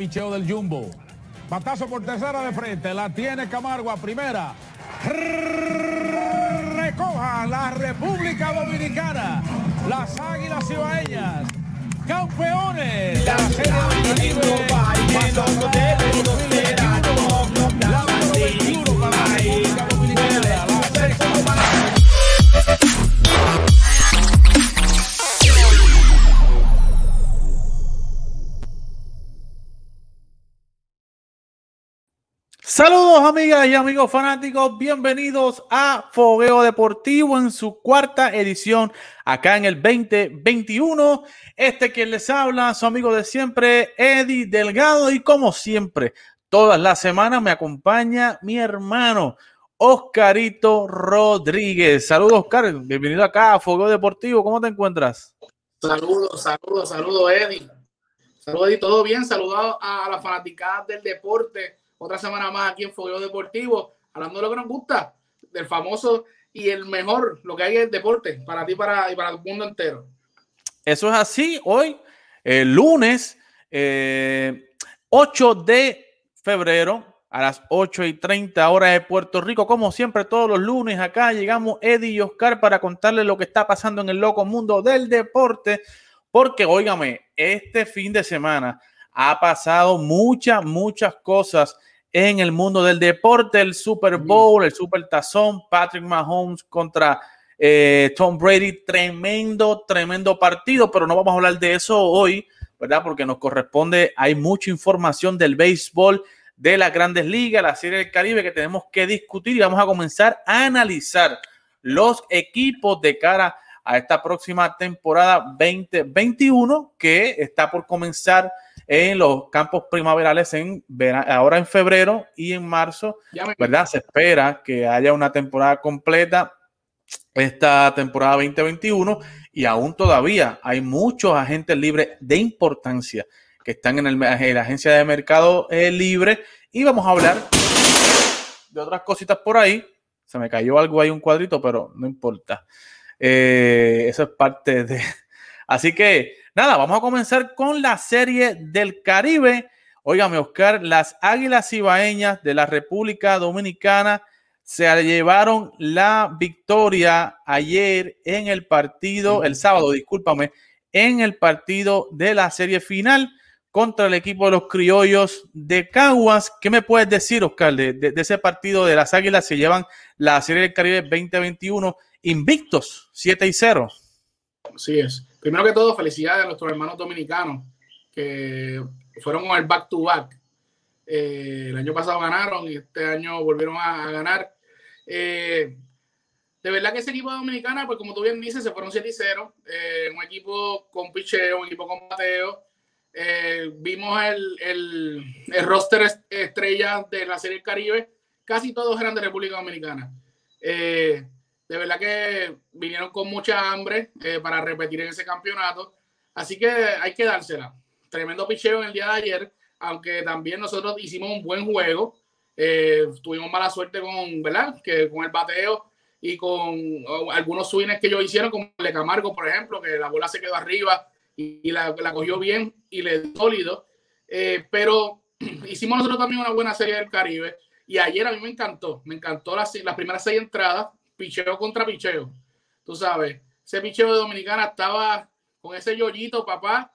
Picheo del Jumbo. Batazo por tercera de frente. La tiene Camargo a primera. Recoja la República Dominicana. Las Águilas Cibaeñas. Campeones. La serie Saludos amigas y amigos fanáticos, bienvenidos a Fogueo Deportivo en su cuarta edición acá en el 2021. Este quien les habla, su amigo de siempre, Eddie Delgado y como siempre, todas las semanas me acompaña mi hermano Oscarito Rodríguez. Saludos Oscar, bienvenido acá a Fogueo Deportivo, ¿cómo te encuentras? Saludos, saludos, saludos Eddie. Saludos Eddie, todo bien, saludos a, a las fanaticadas del deporte otra semana más aquí en Fogueo Deportivo, hablando de lo que nos gusta, del famoso y el mejor, lo que hay en deporte, para ti para, y para el mundo entero. Eso es así, hoy, el lunes eh, 8 de febrero, a las 8 y 30 horas de Puerto Rico, como siempre todos los lunes acá llegamos Eddie y Oscar para contarles lo que está pasando en el loco mundo del deporte, porque óigame, este fin de semana ha pasado muchas, muchas cosas en el mundo del deporte, el Super Bowl, el Super Tazón, Patrick Mahomes contra eh, Tom Brady, tremendo, tremendo partido, pero no vamos a hablar de eso hoy, ¿verdad? Porque nos corresponde, hay mucha información del béisbol, de las grandes ligas, la Serie del Caribe que tenemos que discutir y vamos a comenzar a analizar los equipos de cara a esta próxima temporada 2021 que está por comenzar en los campos primaverales en ahora en febrero y en marzo, ¿verdad? Se espera que haya una temporada completa esta temporada 2021 y aún todavía hay muchos agentes libres de importancia que están en, el, en la agencia de mercado eh, libre y vamos a hablar de otras cositas por ahí. Se me cayó algo ahí, un cuadrito, pero no importa. Eh, eso es parte de... Así que nada, vamos a comenzar con la serie del Caribe. Óigame, Oscar, las Águilas Ibaeñas de la República Dominicana se llevaron la victoria ayer en el partido, el sábado, discúlpame, en el partido de la serie final contra el equipo de los criollos de Caguas. ¿Qué me puedes decir, Oscar, de, de, de ese partido de las Águilas? Se llevan la serie del Caribe 2021 invictos, 7 y 0. Así es. Primero que todo, felicidades a nuestros hermanos dominicanos que fueron con el back to back. Eh, el año pasado ganaron y este año volvieron a, ganar. Eh, de verdad que ese equipo dominicana, pues como tú bien dices, se fueron 7 y 0. Eh, un equipo con picheo, un equipo con bateo. Vimos el, el, el, roster estrella de la Serie Caribe. Casi todos eran de República Dominicana. De verdad que vinieron con mucha hambre eh, para repetir en ese campeonato. Así que hay que dársela. Tremendo picheo en el día de ayer, aunque también nosotros hicimos un buen juego. Eh, tuvimos mala suerte con, ¿verdad? Que con el bateo y con oh, algunos swings que ellos hicieron, como el de Camargo, por ejemplo, que la bola se quedó arriba y, la, cogió bien y le dio sólido. Eh, pero hicimos nosotros también una buena serie del Caribe. Y ayer a mí me encantó, me encantó las, las primeras seis entradas picheo contra picheo. Tú sabes, ese picheo de Dominicana estaba con ese yoyito, papá.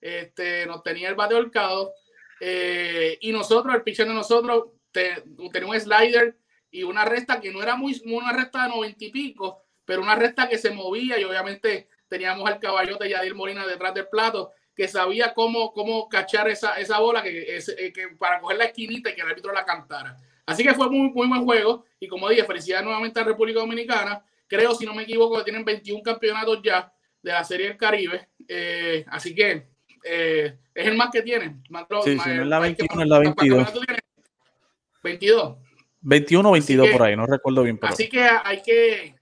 Este, nos tenía el bate holcado. Eh, y nosotros, el picheo de nosotros, te, tenía un slider y una resta que no era muy una resta de noventa y pico, pero una resta que se movía y obviamente teníamos al caballote Yadir Molina detrás del plato que sabía cómo, cómo cachar esa, esa bola que, eh, que, para coger la esquinita y que el árbitro la cantara. Así que fue muy, muy buen juego. Y como dije, felicidades nuevamente a República Dominicana. Creo, si no me equivoco, que tienen 21 campeonatos ya de la Serie del Caribe. Eh, así que eh, es el más que tienen. Más, sí, más, sí, no es la 21, es la 22. 22. 21 o 22 que, por ahí, no recuerdo bien. Pero... Así que hay que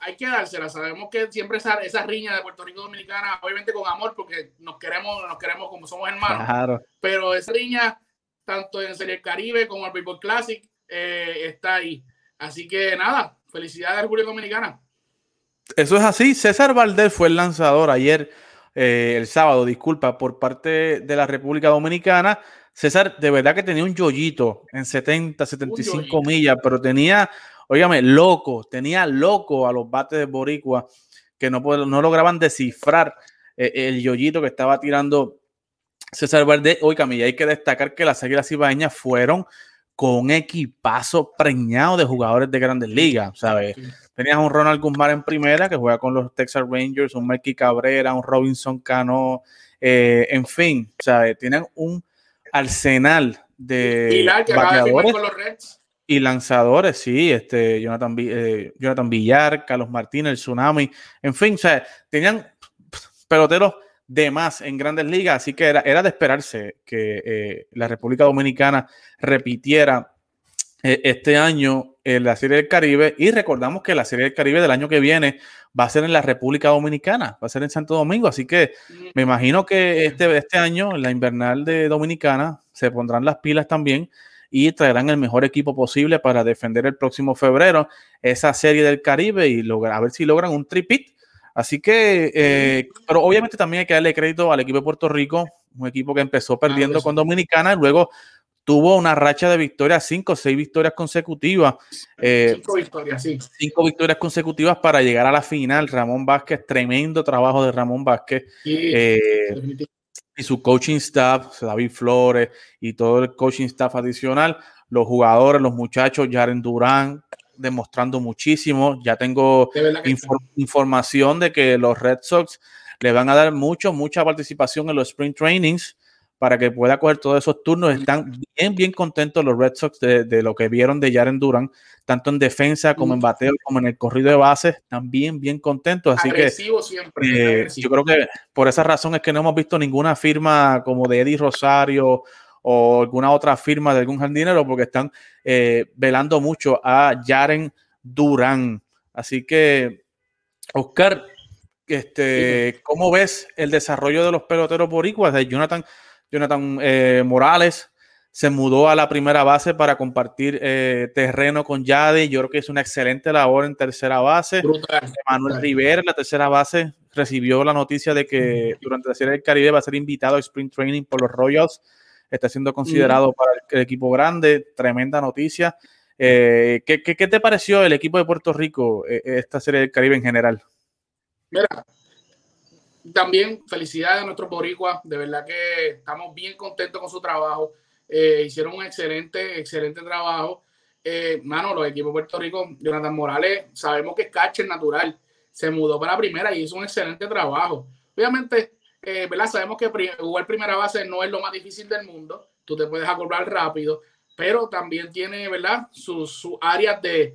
hay que dársela. Sabemos que siempre esa, esa riña de Puerto Rico Dominicana, obviamente con amor, porque nos queremos, nos queremos como somos hermanos. Claro. Pero esa riña tanto en Serie Caribe como el Baseball Classic, eh, está ahí. Así que nada, felicidades a República Dominicana. Eso es así. César Valdés fue el lanzador ayer eh, el sábado, disculpa, por parte de la República Dominicana. César, de verdad que tenía un yoyito en 70, 75 millas, pero tenía, óigame, loco, tenía loco a los bates de Boricua que no, no lograban descifrar eh, el yoyito que estaba tirando César Verde. Óigame, y hay que destacar que las Águilas Ibaeñas fueron con un equipazo preñado de jugadores de grandes ligas, ¿sabes? Tenías un Ronald Guzmán en primera que juega con los Texas Rangers, un Mikey Cabrera, un Robinson Cano, eh, en fin, ¿sabes? Tienen un arsenal de bateadores y lanzadores, sí, este Jonathan, eh, Jonathan Villar, Carlos Martínez, el Tsunami, en fin, o tenían peloteros de más en grandes ligas, así que era, era de esperarse que eh, la República Dominicana repitiera eh, este año en la Serie del Caribe. Y recordamos que la Serie del Caribe del año que viene va a ser en la República Dominicana, va a ser en Santo Domingo, así que me imagino que este, este año, la invernal de Dominicana, se pondrán las pilas también y traerán el mejor equipo posible para defender el próximo febrero esa Serie del Caribe y lograr, a ver si logran un tripit Así que, eh, pero obviamente también hay que darle crédito al equipo de Puerto Rico, un equipo que empezó perdiendo con Dominicana y luego tuvo una racha de victorias, cinco o seis victorias consecutivas. Eh, cinco victorias, sí. Cinco victorias consecutivas para llegar a la final. Ramón Vázquez, tremendo trabajo de Ramón Vázquez. Eh, y su coaching staff, David Flores y todo el coaching staff adicional, los jugadores, los muchachos, Jaren Durán, demostrando muchísimo. Ya tengo información de que los Red Sox le van a dar mucho, mucha participación en los sprint trainings para que pueda coger todos esos turnos. Están bien, bien contentos los Red Sox de, lo que vieron de Jaren Duran, tanto en defensa como en bateo, como en el corrido de bases, están bien, bien contentos. Así que siempre, eh, yo creo que por esa razón es que no hemos visto ninguna firma como de Eddie Rosario o alguna otra firma de algún jardinero porque están eh, velando mucho a Jaren Durán. Así que, Oscar, este, ¿cómo ves el desarrollo de los peloteros boricuas? De Jonathan, Jonathan eh, Morales se mudó a la primera base para compartir eh, terreno con Yadi. Yo creo que es una excelente labor en tercera base. Manuel Rivera, la tercera base, recibió la noticia de que durante la Serie del Caribe va a ser invitado a Sprint Training por los Royals está siendo considerado para el, equipo grande, tremenda noticia. Eh, ¿qué, te pareció el equipo de Puerto Rico, eh, esta serie del Caribe en general? Mira, también felicidades a nuestros boricuas, de verdad que estamos bien contentos con su trabajo. Eh, hicieron un excelente, excelente trabajo. mano, los equipos de Puerto Rico, Jonathan Morales, sabemos que es catcher natural, se mudó para la primera y hizo un excelente trabajo. Obviamente, eh, ¿verdad? Sabemos que jugar primera base no es lo más difícil del mundo, tú te puedes acoplar rápido, pero también tiene, ¿verdad? Sus áreas de,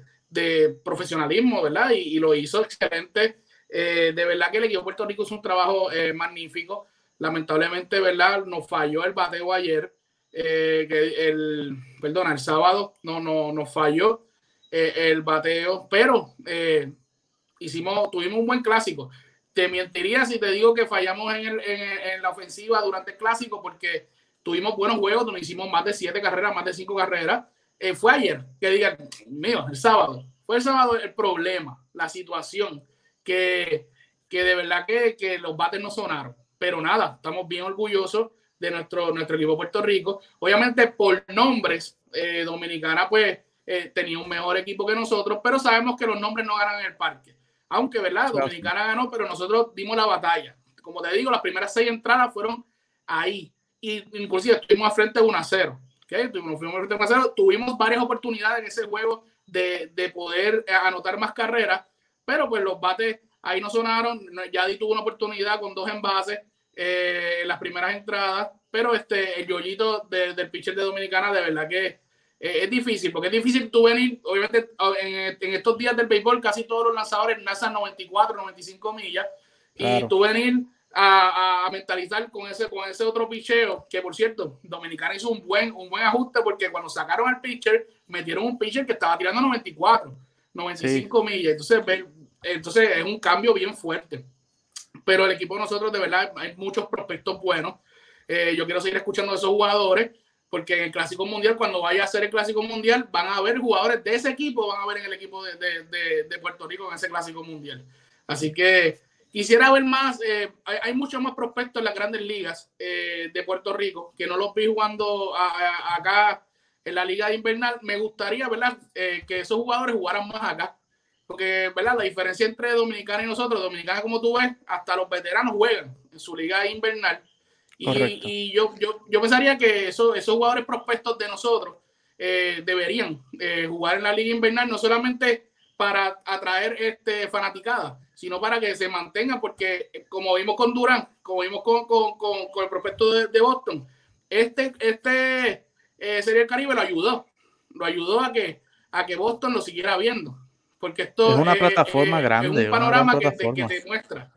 profesionalismo, ¿verdad? Y, lo hizo excelente. Eh, de verdad que el equipo de Puerto Rico hizo un trabajo eh, magnífico. Lamentablemente, ¿verdad? Nos falló el bateo ayer. que el, perdona, el sábado no, no, nos falló el bateo, pero hicimos, tuvimos un buen clásico te mentiría si te digo que fallamos en, la ofensiva durante el clásico porque tuvimos buenos juegos, donde hicimos más de siete carreras, más de cinco carreras. Eh, fue ayer, que digan, mío, el sábado. Fue el sábado el problema, la situación, que, que de verdad que, que, los bates no sonaron. Pero nada, estamos bien orgullosos de nuestro, nuestro equipo Puerto Rico. Obviamente por nombres, eh, Dominicana pues eh, tenía un mejor equipo que nosotros, pero sabemos que los nombres no ganan en el parque aunque, ¿verdad? Dominicana ganó, pero nosotros dimos la batalla. Como te digo, las primeras seis entradas fueron ahí. Y inclusive estuvimos a frente de 1 a 0. ¿okay? Tuvimos, fuimos a frente de 1 a 0. Tuvimos varias oportunidades en ese juego de, de poder eh, anotar más carreras, pero pues los bates ahí no sonaron. Yadi tuvo una oportunidad con dos envases eh, en las primeras entradas, pero este, el yoyito del pitcher de Dominicana, de verdad que eh, es difícil, porque es difícil tú venir, obviamente en, estos días del béisbol casi todos los lanzadores lanzan 94, 95 millas, y tú venir a, mentalizar con ese, con ese otro picheo, que por cierto, Dominicana hizo un buen, un buen ajuste porque cuando sacaron al pitcher, metieron un pitcher que estaba tirando 94, 95 millas, entonces, entonces es un cambio bien fuerte. Pero el equipo de nosotros, de verdad, hay muchos prospectos buenos. Eh, yo quiero seguir escuchando a esos jugadores porque en el Clásico Mundial, cuando vaya a ser el Clásico Mundial, van a haber jugadores de ese equipo, van a ver en el equipo de, de, de, Puerto Rico en ese Clásico Mundial. Así que, quisiera ver más, eh, hay, muchos más prospectos en las grandes ligas eh, de Puerto Rico que no los vi jugando a, a, acá en la liga invernal. Me gustaría, ¿verdad? Eh, que esos jugadores jugaran más acá. Porque, ¿verdad? La diferencia entre Dominicana y nosotros, Dominicana, como tú ves, hasta los veteranos juegan en su liga invernal. Y, y, yo, yo, yo pensaría que eso, esos jugadores prospectos de nosotros eh, deberían eh, jugar en la liga invernal, no solamente para atraer este, fanaticada, sino para que se mantengan, porque eh, como vimos con Durán, como vimos con, con, con, con el prospecto de, de, Boston, este, este eh, Serie del Caribe lo ayudó, lo ayudó a que, a que Boston lo siguiera viendo, porque esto es una plataforma grande, es un panorama que te, que, te, muestra.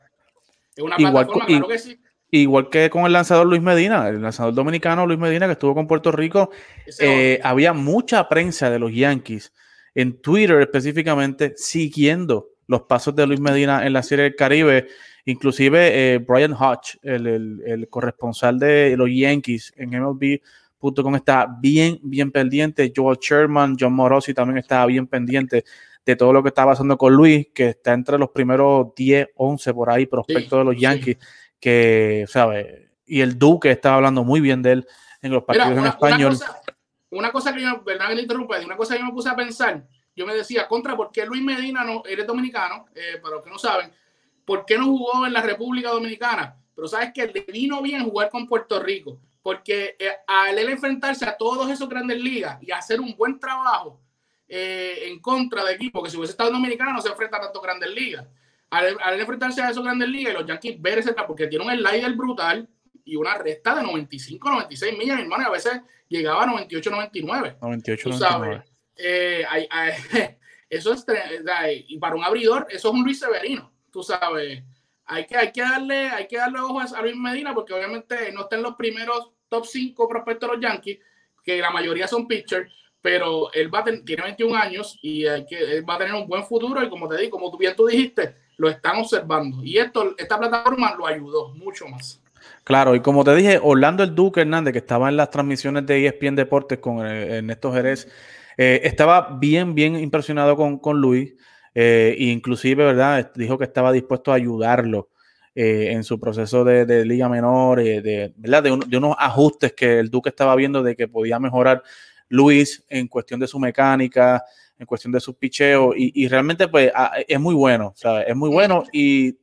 Es una igual, plataforma, claro que sí. Igual que con el lanzador Luis Medina, el lanzador dominicano Luis Medina que estuvo con Puerto Rico, eh, había mucha prensa de los Yankees en Twitter específicamente siguiendo los pasos de Luis Medina en la Serie del Caribe. Inclusive eh, Brian Hodge, el, el, el, corresponsal de los Yankees en MLB.com, está bien, bien pendiente. Joel Sherman, John Morosi también estaba bien pendiente de todo lo que estaba pasando con Luis, que está entre los primeros 10, 11 por ahí, prospectos sí, de los Yankees. Sí que, ¿sabe? Y el Duque estaba hablando muy bien de él en los partidos Mira, una, en español. Una cosa, una cosa, que yo, verdad que le interrumpa, una cosa que yo me puse a pensar, yo me decía, contra, ¿por qué Luis Medina no, eres dominicano? Eh, para los que no saben, ¿por qué no jugó en la República Dominicana? Pero sabes que le vino bien jugar con Puerto Rico, porque eh, al él enfrentarse a todos esos grandes ligas y hacer un buen trabajo eh, en contra de equipos, que si hubiese estado en Dominicana no se enfrenta a tantos grandes ligas al, al, enfrentarse a esos grandes ligas y los Yankees ver ese porque tiene un slider brutal y una recta de 95, 96 millas, mi hermano, y a veces llegaba a 98, 99. 98, ¿tú sabes? Eh, hay, hay, eso es, y para un abridor, eso es un Luis Severino, tú sabes. Hay que, hay que darle, hay que darle ojos a Luis Medina porque obviamente no está en los primeros top 5 prospectos de los Yankees, que la mayoría son pitchers, pero él va a ten, tiene 21 años y hay que, él va a tener un buen futuro y como te digo, como tú bien tú dijiste, lo están observando. Y esto, esta plataforma lo ayudó mucho más. Claro, y como te dije, Orlando el Duque Hernández, que estaba en las transmisiones de ESPN Deportes con eh, Ernesto Jerez, eh, estaba bien, bien impresionado con, con Luis. Eh, e inclusive, ¿verdad? Dijo que estaba dispuesto a ayudarlo eh, en su proceso de, de liga menor, de, ¿verdad? De, un, de, unos ajustes que el Duque estaba viendo de que podía mejorar Luis en cuestión de su mecánica, en cuestión de sus picheos y, y, realmente pues es muy bueno, ¿sabes? Es muy bueno y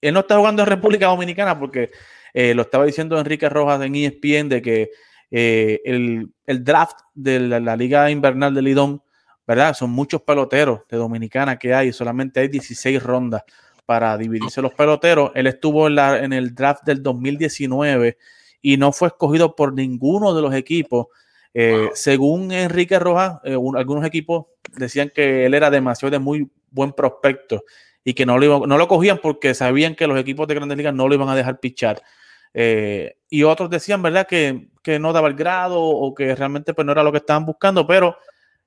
él no está jugando en República Dominicana porque eh, lo estaba diciendo Enrique Rojas en ESPN de que eh, el, el, draft de la, la, Liga Invernal de Lidón, ¿verdad? Son muchos peloteros de Dominicana que hay, solamente hay 16 rondas para dividirse los peloteros. Él estuvo en, la, en el draft del 2019 y no fue escogido por ninguno de los equipos. Eh, wow. Según Enrique Rojas, eh, un, algunos equipos decían que él era demasiado de muy buen prospecto y que no lo, iba, no lo cogían porque sabían que los equipos de grandes ligas no lo iban a dejar pichar. Eh, y otros decían, ¿verdad?, que, que, no daba el grado o que realmente pues, no era lo que estaban buscando, pero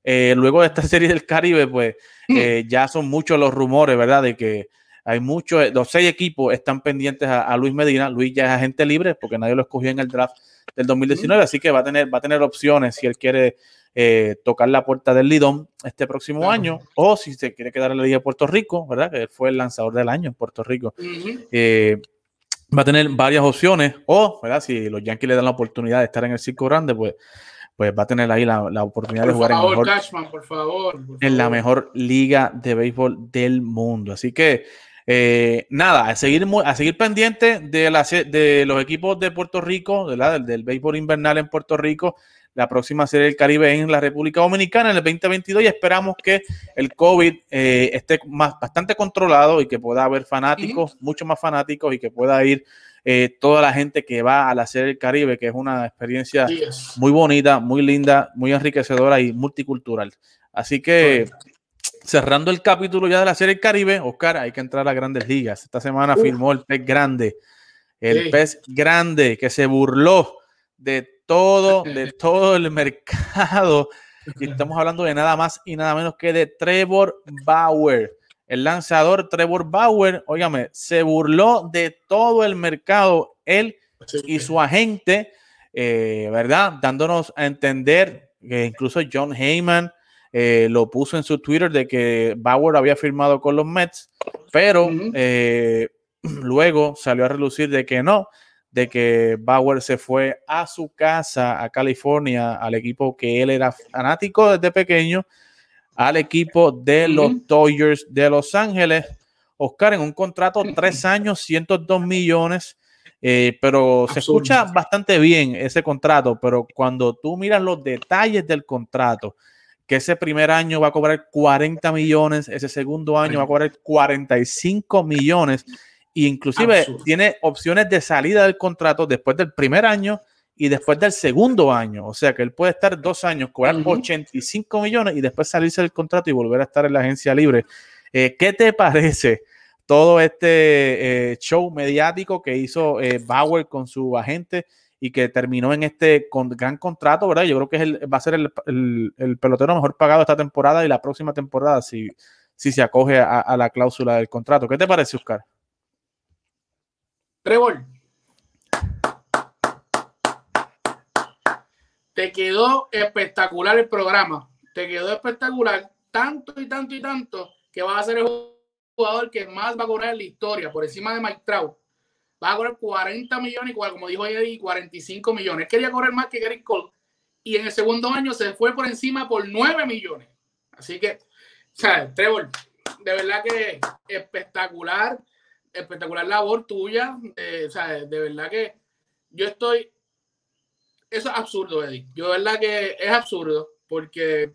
eh, luego de esta serie del Caribe, pues eh, ya son muchos los rumores, ¿verdad?, de que hay muchos, los seis equipos están pendientes a, a, Luis Medina. Luis ya es agente libre porque nadie lo escogió en el draft del 2019, así que va a tener, va a tener opciones si él quiere eh, tocar la puerta del Lidón este próximo año, o si se quiere quedar en la Liga de Puerto Rico, ¿verdad? Que fue el lanzador del año en Puerto Rico. Uh -huh. eh, va a tener varias opciones, o, ¿verdad? Si los Yankees le dan la oportunidad de estar en el circo grande, pues, pues va a tener ahí la, la oportunidad por de jugar favor, en, mejor, Cashman, por favor, por en la mejor liga de béisbol del mundo. Así que, eh, nada, a seguir, a seguir pendiente de, la, de los equipos de Puerto Rico, ¿verdad? Del, del béisbol invernal en Puerto Rico la próxima serie del Caribe en la República Dominicana en el 2022 y esperamos que el COVID eh, esté más, bastante controlado y que pueda haber fanáticos, uh -huh. mucho más fanáticos y que pueda ir eh, toda la gente que va a la serie del Caribe, que es una experiencia yes. muy bonita, muy linda, muy enriquecedora y multicultural. Así que cerrando el capítulo ya de la serie del Caribe, Oscar, hay que entrar a grandes ligas. Esta semana uh. firmó el pez grande, el sí. pez grande que se burló de todo, de todo el mercado. Y estamos hablando de nada más y nada menos que de Trevor Bauer. El lanzador Trevor Bauer, óigame, se burló de todo el mercado, él y su agente, eh, ¿verdad? Dándonos a entender que incluso John Heyman eh, lo puso en su Twitter de que Bauer había firmado con los Mets, pero eh, luego salió a relucir de que no, de que Bauer se fue a su casa, a California, al equipo que él era fanático desde pequeño, al equipo de los Dodgers de Los Ángeles. Oscar, en un contrato tres años, 102 millones, eh, pero se escucha bastante bien ese contrato, pero cuando tú miras los detalles del contrato, que ese primer año va a cobrar 40 millones, ese segundo año va a cobrar 45 millones, e inclusive tiene opciones de salida del contrato después del primer año y después del segundo año. O sea que él puede estar dos años, cobrar 85 millones y después salirse del contrato y volver a estar en la agencia libre. Eh, ¿Qué te parece todo este eh, show mediático que hizo eh, Bauer con su agente y que terminó en este gran contrato, ¿verdad? Yo creo que es va a ser el, pelotero mejor pagado esta temporada y la próxima temporada si, si se acoge a, la cláusula del contrato. ¿Qué te parece, Oscar? Trevor. Te quedó espectacular el programa. Te quedó espectacular tanto y tanto y tanto que vas a ser el jugador que más va a cobrar en la historia, por encima de Mike. Va a cobrar 40 millones, igual como dijo Eddie, 45 millones. Quería correr más que Gary Cole. Y en el segundo año se fue por encima por 9 millones. Así que, sea, Trevor, de verdad que espectacular, espectacular labor tuya. Eh, o sea, de verdad que yo estoy. Eso es absurdo, Eddie. Yo, de verdad que es absurdo porque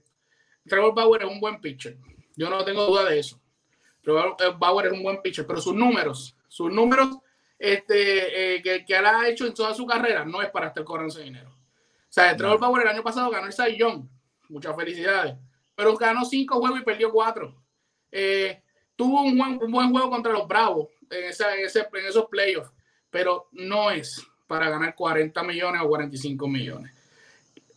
Trevor Bauer es un buen pitcher. Yo no tengo duda de eso. Trevor eh, Bauer es un buen pitcher, pero sus números, sus números este, eh, que, que, él ha hecho en toda su carrera no es para estar cobrando ese dinero. O sea, Trevor Bauer el año pasado ganó el Cy Young. Muchas felicidades. Pero ganó cinco juegos y perdió cuatro. Eh, tuvo un buen, un buen, juego contra los Bravos en, esa, en, ese, en esos playoffs, pero no es para ganar 40 millones o 45 millones.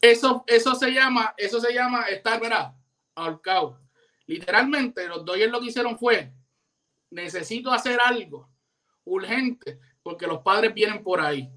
Eso, eso se llama, eso se llama estar, ¿verdad? Ahorcado. Literalmente, los Dodgers lo que hicieron fue, necesito hacer algo urgente, porque los padres vienen por ahí.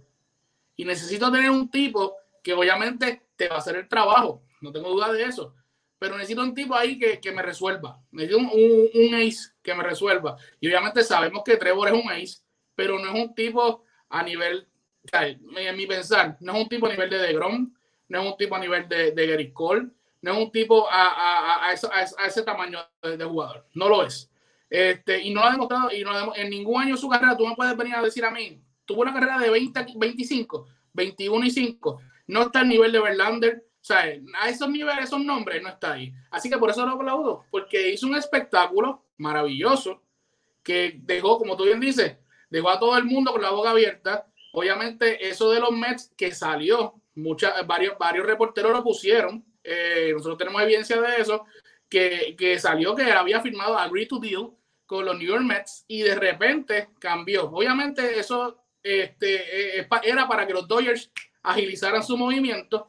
Y necesito tener un tipo que obviamente te va a hacer el trabajo, no tengo duda de eso, pero necesito un tipo ahí que, que me resuelva, necesito un, un, ace que me resuelva. Y obviamente sabemos que Trevor es un ace, pero no es un tipo a nivel, en mi pensar, no es un tipo a nivel de DeGrom, no es un tipo a nivel de, de Gary Cole, no es un tipo a, a, a, a ese tamaño de, de, jugador, no lo es. Este, y no lo ha demostrado, y no en ningún año de su carrera, tú me puedes venir a decir a mí, tuvo una carrera de 20, 25, 21 y 5, no está al nivel de Verlander, o sea, a esos niveles, esos nombres, no está ahí. Así que por eso lo aplaudo, porque hizo un espectáculo maravilloso que dejó, como tú bien dices, dejó a todo el mundo con la boca abierta. Obviamente, eso de los Mets que salió, muchas, varios, varios reporteros lo pusieron. Eh, nosotros tenemos evidencia de eso, que, que salió que había firmado Agree to Deal con los New York Mets y de repente cambió. Obviamente eso este, eh, era para que los Dodgers agilizaran su movimiento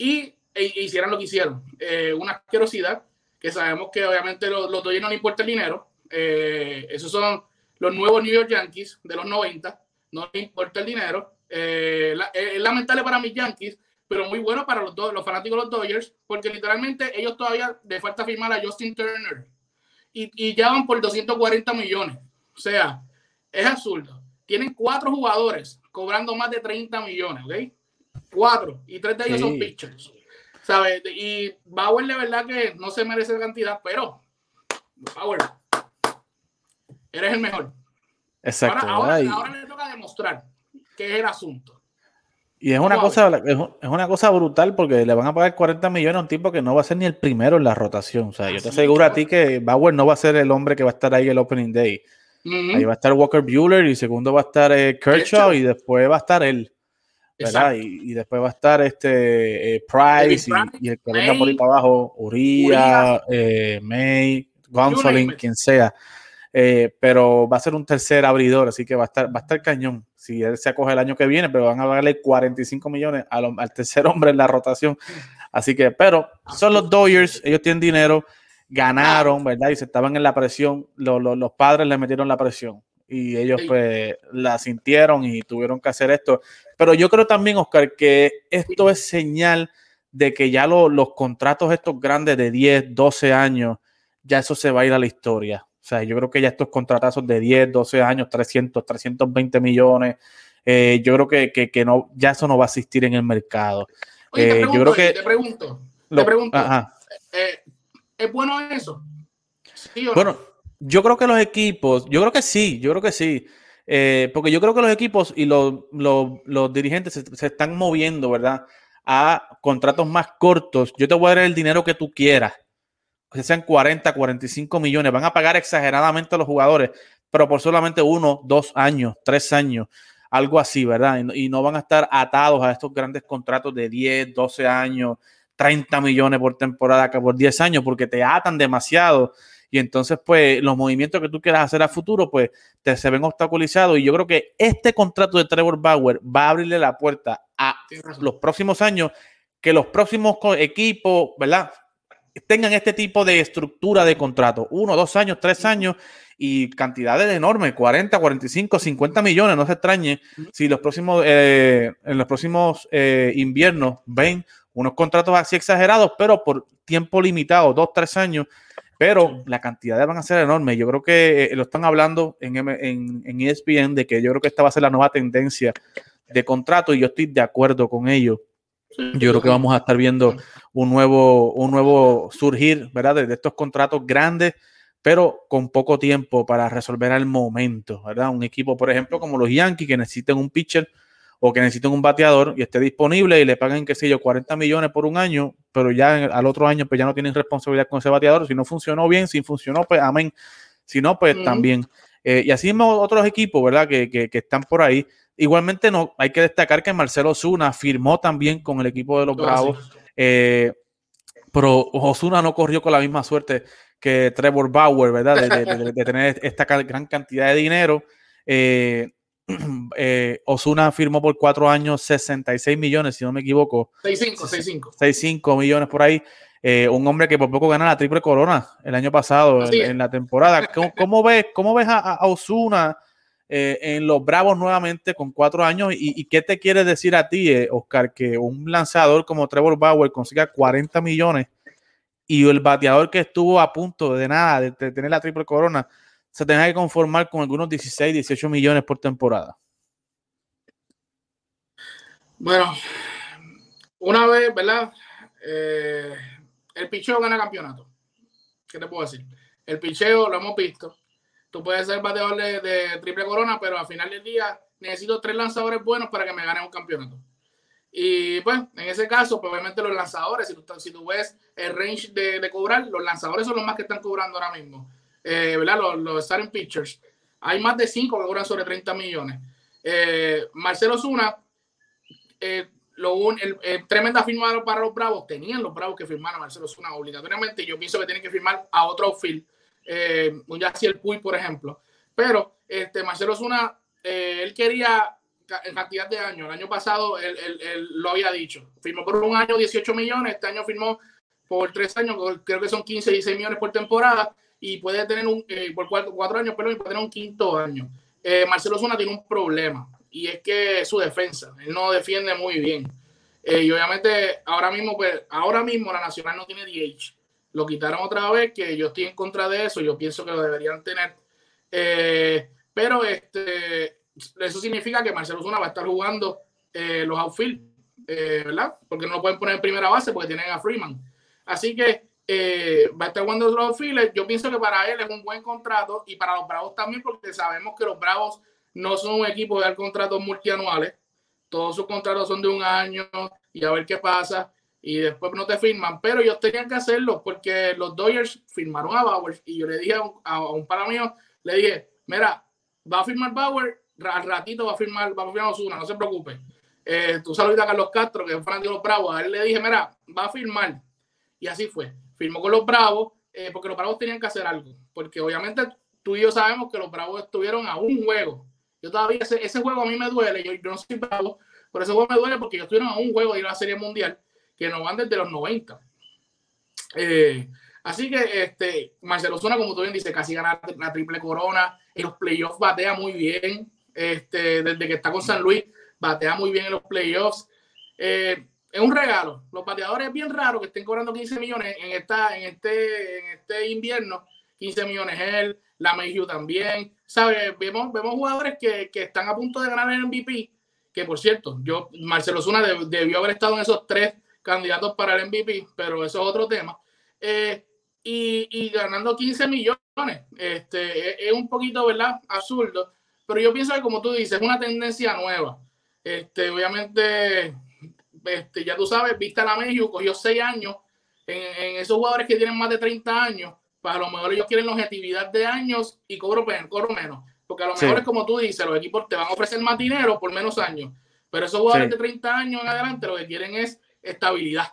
y e, e hicieran lo que hicieron. Eh, una asquerosidad que sabemos que obviamente los, los Dodgers no importa el dinero. Eh, esos son los nuevos New York Yankees de los 90. No importa el dinero. es lamentable para mis Yankees, pero muy bueno para los, los fanáticos de los Dodgers, porque literalmente ellos todavía les falta firmar a Justin Turner y, y ya van por 240 millones. O sea, es absurdo. Tienen cuatro jugadores cobrando más de 30 millones, ¿ok? Cuatro. Y tres de ellos son pitchers. ¿Sabes? Y Bauer de verdad que no se merece la cantidad, pero Bauer, eres el mejor. Exacto. Ahora, ahora, ahora le toca demostrar qué es el asunto. Y es una, cosa, es una cosa brutal porque le van a pagar 40 millones a un tipo que no va a ser ni el primero en la rotación. O sea, yo te aseguro a ti que Bauer no va a ser el hombre que va a estar ahí el opening day. Ahí va a estar Walker Bueller y segundo va a estar eh, Kershaw y después va a estar él. ¿Verdad? Y, después va a estar este eh, Price y, el que venga por ahí para abajo, Uriah, eh, May, Gonsolin, quien sea. pero va a ser un tercer abridor, así que va a estar, va a estar cañón si él se acoge el año que viene, pero van a darle 45 millones al, tercer hombre en la rotación. Así que, pero son los Dodgers, ellos tienen dinero, ganaron, ¿verdad? Y se estaban en la presión, los padres le metieron la presión y ellos pues la sintieron y tuvieron que hacer esto. Pero yo creo también, Oscar, que esto es señal de que ya los contratos estos grandes de 10, 12 años, ya eso se va a ir a la historia. O sea, yo creo que ya estos contratazos de 10, 12 años, 300, 320 millones, eh, yo creo que, que, que, no, ya eso no va a existir en el mercado. Oye, te Eh, pregunto, yo creo que te pregunto, lo- te pregunto, eh, ¿es bueno eso? ¿Sí o no? Bueno, yo creo que los equipos, yo creo que sí, yo creo que sí. Eh, porque yo creo que los equipos y los, los- dirigentes se, se están moviendo, ¿verdad? A contratos más cortos. Yo te voy a dar el dinero que tú quieras. Que sean 40, 45 millones. Van a pagar exageradamente a los jugadores, pero por solamente uno, dos años, tres años. Algo así, ¿verdad? Y no, y no van a estar atados a estos grandes contratos de 10, 12 años, 30 millones por temporada, que por 10 años, porque te atan demasiado y entonces pues los movimientos que tú quieras hacer a futuro pues te se ven obstaculizados. Y yo creo que este contrato de Trevor Bauer va a abrirle la puerta a los próximos años que los próximos equipos, ¿verdad? Tengan este tipo de estructura de contrato, uno, dos años, tres años y cantidades enormes, 40, 45, 50 millones, no se extrañe. Si los próximos, eh, en los próximos eh, inviernos ven unos contratos así exagerados, pero por tiempo limitado, dos, tres años, pero la cantidad van a ser enormes. Yo creo que eh, lo están hablando en, en, en ESPN de que yo creo que esta va a ser la nueva tendencia de contrato y yo estoy de acuerdo con ello. Yo creo que vamos a estar viendo un nuevo, un nuevo surgir, ¿verdad? De, de estos contratos grandes, pero con poco tiempo para resolver al momento, ¿verdad? Un equipo, por ejemplo, como los Yankees, que necesiten un pitcher o que necesiten un bateador y esté disponible y le paguen, qué sé yo, 40 millones por un año, pero ya al otro año pues ya no tienen responsabilidad con ese bateador. Si no funcionó bien, si funcionó, pues amén. Si no, pues también. Eh, y así mismo otros equipos, ¿verdad? Que, que, que están por ahí. Igualmente no, hay que destacar que Marcelo Zuna firmó también con el equipo de los Todo Bravos. Eh, pero Osuna no corrió con la misma suerte que Trevor Bauer, ¿verdad? De, de- de- de tener esta gran cantidad de dinero. Eh, eh, Osuna firmó por cuatro años 66 millones, si no me equivoco, 6-5, 6-5. 6-5 millones por ahí. Eh, un hombre que por poco gana la triple corona el año pasado en, la temporada. ¿Cómo, cómo ves, cómo ves a, a Osuna en los Bravos nuevamente con cuatro años? ¿Y, y qué te quiere decir a ti, eh, Oscar, que un lanzador como Trevor Bauer consiga 40 millones y el bateador que estuvo a punto de nada, de, de tener la triple corona, se tenga que conformar con algunos 16, 18 millones por temporada? Bueno, una vez, ¿verdad? Eh, el picheo gana campeonato. ¿Qué te puedo decir? El picheo lo hemos visto. Tú puedes ser bateador de, triple corona, pero al final del día necesito tres lanzadores buenos para que me ganen un campeonato. Y pues, en ese caso, pues, obviamente los lanzadores, si tú, si tú ves el range de cobrar, los lanzadores son los más que están cobrando ahora mismo. Eh, ¿Verdad? Los, los starting pitchers. Hay más de cinco que cobran sobre 30 millones. Eh, Marcelo Zuna, eh, lo un, el, el tremenda firma para los Bravos, tenían los Bravos que firmar a Marcelo Zuna obligatoriamente. Yo pienso que tienen que firmar a otro outfield, eh, un Yaciel Puy, por ejemplo. Pero este, Marcelo Zuna, eh, él quería en cantidad de años. El año pasado él, él- él lo había dicho. Firmó por un año 18 millones, este año firmó por tres años, creo que son 15, 16 millones por temporada, y puede tener un, eh, por cuatro, años, y puede tener un quinto año. Eh, Marcelo Zuna tiene un problema, y es que su defensa, él no defiende muy bien. Eh, y obviamente ahora mismo, pues, ahora mismo la Nacional no tiene DH. Lo quitaron otra vez, que yo estoy en contra de eso, yo pienso que lo deberían tener. Pero este, eso significa que Marcelo Zuna va a estar jugando los outfield, ¿verdad? Porque no lo pueden poner en primera base porque tienen a Freeman. Así que eh, va a estar jugando los outfield. Yo pienso que para él es un buen contrato y para los Bravos también, porque sabemos que los Bravos no son un equipo de contratos multianuales. Todos sus contratos son de un año y a ver qué pasa. Y después no te firman, pero ellos tenían que hacerlo porque los Dodgers firmaron a Bauer y yo le dije a un, a un pana mío, le dije, mira, va a firmar Bauer, al ratito va a firmar, va a firmar Osuna, no se preocupe. Eh, tú saludita a Carlos Castro, que es fanático de los Bravos, a él le dije, mira, va a firmar. Y así fue. Firmó con los Bravos, eh, porque los Bravos tenían que hacer algo. Porque obviamente tú y yo sabemos que los Bravos estuvieron a un juego. Yo todavía, ese, juego a mí me duele, yo, no soy Bravo, pero ese juego me duele porque ellos estuvieron a un juego de ir a la Serie Mundial, que no van desde los 90. Eh, así que este, Marcelo Zuna, como tú bien dices, casi gana la triple corona. En los playoffs batea muy bien. Este, desde que está con San Luis, batea muy bien en los playoffs. Eh, es un regalo. Los bateadores es bien raro que estén cobrando 15 millones en, esta, en, este, en este invierno, 15 millones él, la Mayhew también, ¿sabes? Vemos, vemos jugadores que, que, están a punto de ganar el MVP, que por cierto, yo, Marcelo Zuna debió haber estado en esos tres candidatos para el MVP, pero eso es otro tema. Eh, y, y, ganando 15 millones, este, es, un poquito, ¿verdad? Absurdo, pero yo pienso que como tú dices, es una tendencia nueva. Este, obviamente, este, ya tú sabes, Vista la Mayhew cogió 6 años en, en esos jugadores que tienen más de 30 años para pues lo mejor ellos quieren longevidad de años y cobro, cobro menos. Porque a lo mejor es como tú dices, los equipos te van a ofrecer más dinero por menos años. Pero esos jugadores de 30 años en adelante lo que quieren es estabilidad.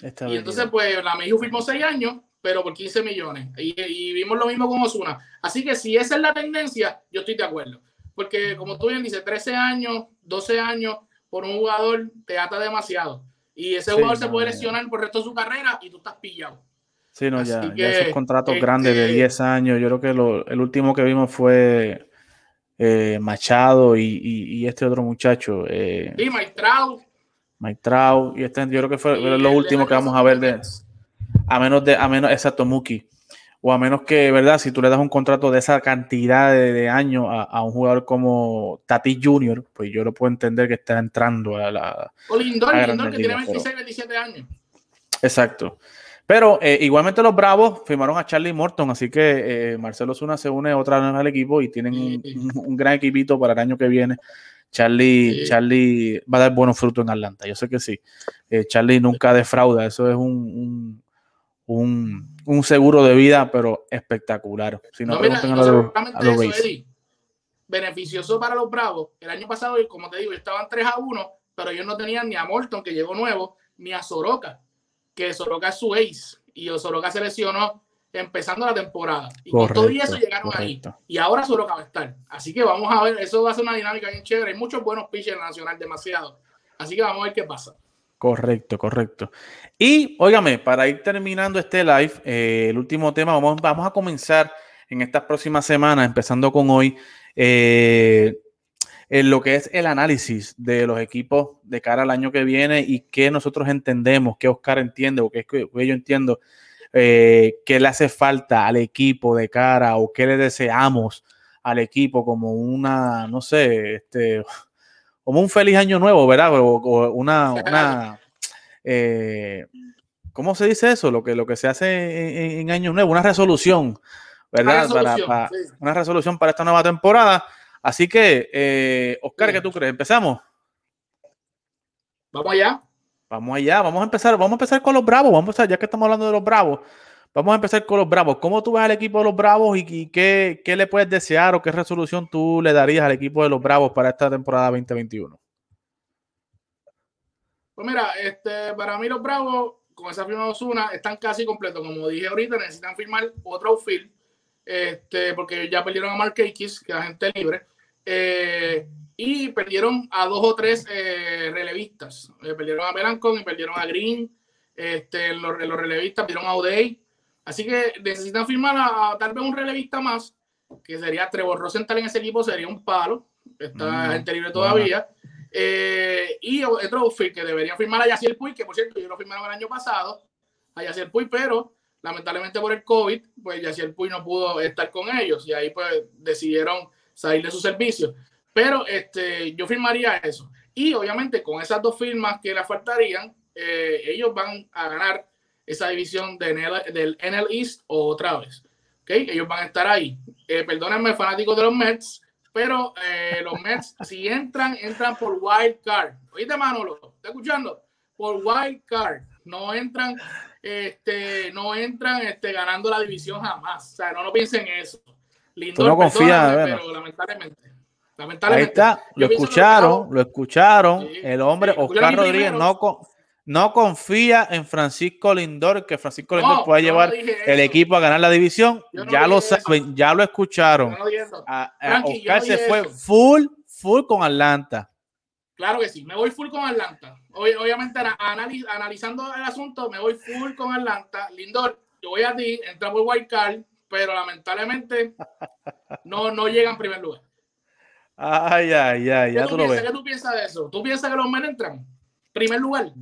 Y entonces, pues, la Meiju firmó 6 años, pero por 15 millones. Y, vimos lo mismo con Osuna. Así que si esa es la tendencia, yo estoy de acuerdo. Porque como tú bien dices, 13 años, 12 años por un jugador te ata demasiado. Y ese jugador se puede lesionar por el resto de su carrera y tú estás pillado. Sí, no, ya, esos contratos grandes de 10 este años. Yo creo que lo, el último que vimos fue eh, Machado y, y, este otro muchacho. Eh, Mike Trout. Mike Trout. Y este, yo creo que fue lo último que vamos a ver de. A menos de, a menos, exacto, Muki. O a menos que, ¿verdad? Si tú le das un contrato de esa cantidad de, de años a, a, un jugador como Tati Jr., pues yo lo puedo entender que está entrando a la. O Lindor, Lindor que tiene 26, 27 años. Exacto. Pero eh, igualmente los Bravos firmaron a Charlie Morton, así que eh, Marcelo Zuna se une otra vez al equipo y tienen un, gran equipito para el año que viene. Charlie, Charlie va a dar buenos frutos en Atlanta, yo sé que sí. Eh, Charlie nunca defrauda, eso es un, un, seguro de vida, pero espectacular. Si no, pregunten a los, beneficioso para los Bravos. El año pasado, como te digo, estaban 3 a 1, pero ellos no tenían ni a Morton, que llegó nuevo, ni a Soroka que Soroka es su ace y Soroka se lesionó empezando la temporada. Y con todo eso llegaron ahí. Y ahora Soroka va a estar. Así que vamos a ver, eso va a ser una dinámica bien chévere. Hay muchos buenos pitchers nacional, demasiado. Así que vamos a ver qué pasa. Correcto, correcto. Y óigame, para ir terminando este live, eh, el último tema, vamos, vamos a comenzar en estas próximas semanas, empezando con hoy. Eh, en lo que es el análisis de los equipos de cara al año que viene y qué nosotros entendemos, qué Oscar entiende o qué, yo entiendo eh, qué le hace falta al equipo de cara o qué le deseamos al equipo como una, no sé, este, como un feliz año nuevo, ¿verdad? O, una, una eh, ¿cómo se dice eso? Lo que, lo que se hace en, año nuevo, una resolución, ¿verdad? Una resolución, para, una resolución para esta nueva temporada. Así que, eh, Oscar, ¿qué tú crees? ¿Empezamos? Vamos allá. Vamos allá, vamos a empezar, vamos a empezar con los Bravos, vamos a empezar, ya que estamos hablando de los Bravos, vamos a empezar con los Bravos. ¿Cómo tú ves al equipo de los Bravos y, qué, le puedes desear o qué resolución tú le darías al equipo de los Bravos para esta temporada 2021? Pues mira, este, para mí los Bravos, con esa firma de Osuna, están casi completos. Como dije ahorita, necesitan firmar otro outfield, este, porque ya perdieron a Mark Akis, que es agente libre. Eh, y perdieron a dos o tres eh, relevistas. Eh, perdieron a Melancon y perdieron a Green. Este, los, los relevistas perdieron a O'Day. Así que necesitan firmar a, tal vez un relevista más, que sería Trevor Rosenthal en ese equipo, sería un palo. Está mm, gente libre todavía. y otro que debería firmar a Yaciel Puy, que por cierto, yo lo firmaron el año pasado, a Yaciel Puy, pero lamentablemente por el COVID, pues Yaciel Puy no pudo estar con ellos y ahí pues decidieron salir de su servicio. Pero este, yo firmaría eso. Y obviamente con esas dos firmas que le faltarían, eh, ellos van a ganar esa división de del NL East otra vez. ¿Okay? Ellos van a estar ahí. Eh, perdónenme, fanáticos de los Mets, pero eh, los Mets, si entran, entran por wild card. Oíste, Manolo, ¿está escuchando? Por wild card. No entran, este, no entran este, ganando la división jamás. O sea, no, no piensen eso. Lindor, no confías, pero lamentablemente. Ahí está, lo escucharon, lo escucharon. el hombre, Oscar Rodríguez, no, no confía en Francisco Lindor, que Francisco Lindor pueda llevar el equipo a ganar la división. ya lo saben, ya lo escucharon. Oscar se fue full, full con Atlanta. Claro que sí, me voy full con Atlanta. Obviamente, analizando el asunto, me voy full con Atlanta. Lindor, yo voy a ti, entra por Wild Card pero lamentablemente no, no llega en primer lugar. Ay, ay, ay, ya tú, lo ves. ¿Qué tú piensas de eso? ¿Tú piensas que los men entran? Primer lugar.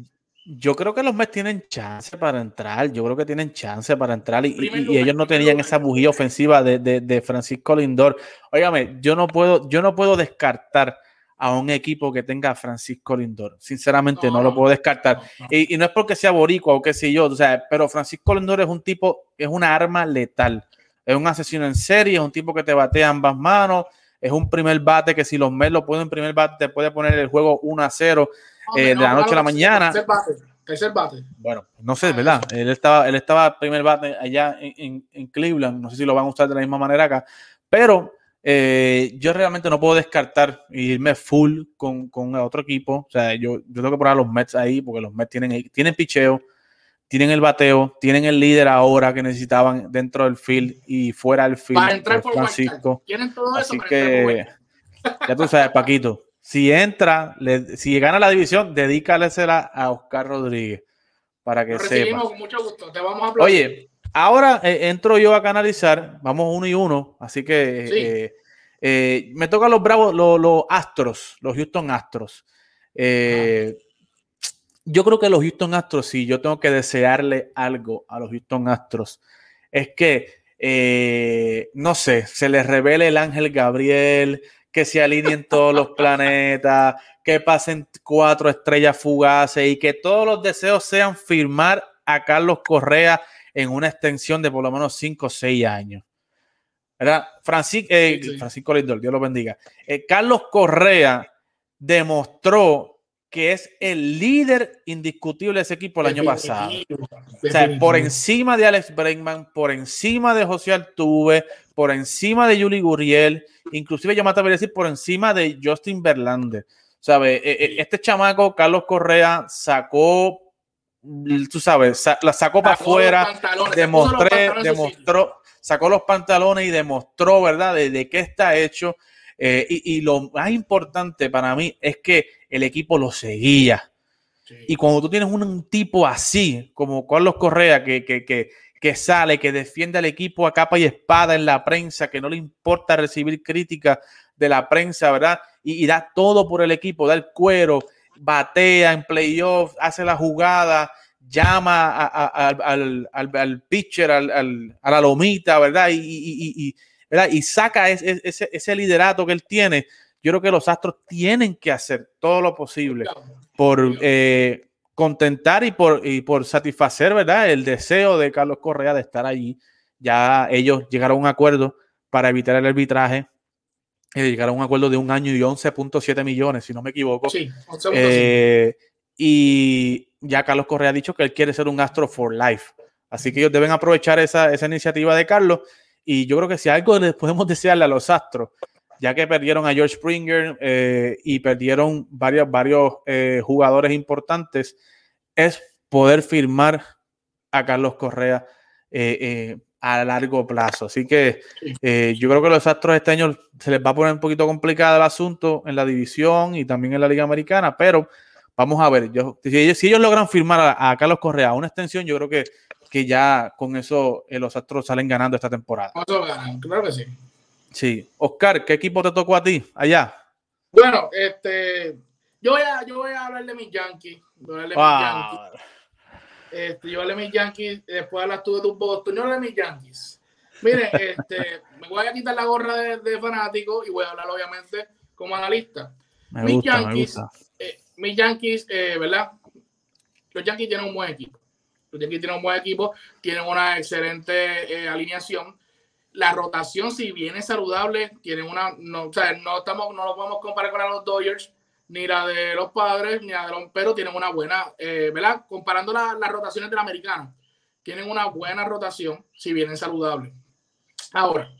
Yo creo que los Mets tienen chance para entrar. Yo creo que tienen chance para entrar. Y, y- ellos no tenían esa bujía ofensiva de, de- de Francisco Lindor. Óigame, yo no puedo, yo no puedo descartar a un equipo que tenga a Francisco Lindor. Sinceramente, no, No, lo puedo descartar. No, no. Y, y no es porque sea boricua o qué sé yo, o sea, pero Francisco Lindor es un tipo, es una arma letal. Es un asesino en serie, es un tipo que te batea ambas manos, es un primer bate que si los Mets lo ponen en primer bate te puede poner el juego 1 a 0. No, eh, de la no, noche a la mañana. Tercer bate. Tercer bate. Bueno, no sé, ¿verdad? Él estaba, él estaba primer bate allá en, en- en Cleveland. No sé si lo van a usar de la misma manera acá. Pero eh, yo realmente no puedo descartar irme full con, con otro equipo. O sea, yo, yo tengo que poner a los Mets ahí porque los Mets tienen, tienen picheo, tienen el bateo, tienen el líder ahora que necesitaban dentro del field y fuera del field. Para entrar por Francisco. Tienen todo Así por que ya tú sabes, Paquito. Si entra, le- si gana la división, dedícalesela a Oscar Rodríguez para que sepa. recibimos con mucho gusto. Te vamos a aplaudir. Oye, ahora eh, entro yo a canalizar, vamos uno y uno, así que Sí. eh, eh, me tocan los bravos, los, los Astros, los Houston Astros. Eh, yo creo que los Houston Astros, si yo tengo que desearle algo a los Houston Astros, es que, eh, no sé, se les revele el ángel Gabriel, que se alineen todos los planetas, que pasen cuatro estrellas fugaces y que todos los deseos sean firmar a Carlos Correa en una extensión de por lo menos cinco o seis años. ¿Verdad? Francis- eh. Francisco Lindor, Dios lo bendiga. Eh, Carlos Correa demostró que es el líder indiscutible de ese equipo el año pasado. Definitivo, O sea, por encima de Alex Bregman, por encima de José Altuve, por encima de Yuli Gurriel, inclusive yo me atrevería a decir por encima de Justin Verlander. ¿Sabe? Eh, eh, Este chamaco, Carlos Correa, sacó, tú sabes, sa- la sacó para Sacó afuera, demostré, demostró, sacó los pantalones y demostró, ¿verdad?, de, de qué está hecho. Eh, y, y lo más importante para mí es que el equipo lo seguía. Y cuando tú tienes un, tipo así, como Carlos Correa, que, que, que, que sale, que defiende al equipo a capa y espada en la prensa, que no le importa recibir crítica de la prensa, ¿verdad? Y, y da todo por el equipo, da el cuero, batea en playoff, hace la jugada, llama a- a- al, al, al- al pitcher, al, al- a la lomita, ¿verdad? Y, y- y- y- ¿verdad? y saca ese, ese, ese liderato que él tiene. Yo creo que los Astros tienen que hacer todo lo posible por eh, contentar y por, y por satisfacer, ¿verdad? El deseo de Carlos Correa de estar allí. Ya ellos llegaron a un acuerdo para evitar el arbitraje. Eh, llegaron a un acuerdo de un año y 11.7 millones, si no me equivoco. Sí, Eh, y ya Carlos Correa ha dicho que él quiere ser un Astro for life. Así que ellos deben aprovechar esa, esa iniciativa de Carlos. Y yo creo que si algo les podemos desearle a los Astros, ya que perdieron a George Springer eh, y perdieron varios, varios eh, jugadores importantes, es poder firmar a Carlos Correa eh, eh, a largo plazo. Así que yo creo que los Astros este año se les va a poner un poquito complicado el asunto en la división y también en la Liga Americana, pero vamos a ver. Yo, si, ellos, si ellos logran firmar a, a Carlos Correa una extensión, yo creo que, que ya con eso los Astros salen ganando esta temporada. Claro que sí. Sí. Oscar, ¿qué equipo te tocó a ti allá? Bueno, este, yo voy a, yo voy a hablar de mis Yankees. Voy a hablar de mis Yankees. Ah, Este, yo hablé de mis Yankees, después hablas tú de tus Boston, yo hablé de mis Yankees. Miren, este, me voy a quitar la gorra de, de fanático y voy a hablar obviamente como analista. me mis gusta, me Yankees, gusta. eh, mis Yankees, eh, ¿verdad? Los Yankees tienen un buen equipo. Los Yankees tienen un buen equipo, tienen una excelente eh, alineación. La rotación, si bien es saludable, tienen una, no, o sea, no estamos, no lo podemos comparar con la de los Dodgers, ni la de los padres, ni la de los, pero tienen una buena, eh, ¿verdad? Comparando la- las rotaciones de la americana, tienen una buena rotación, si bien es saludable. Ahora,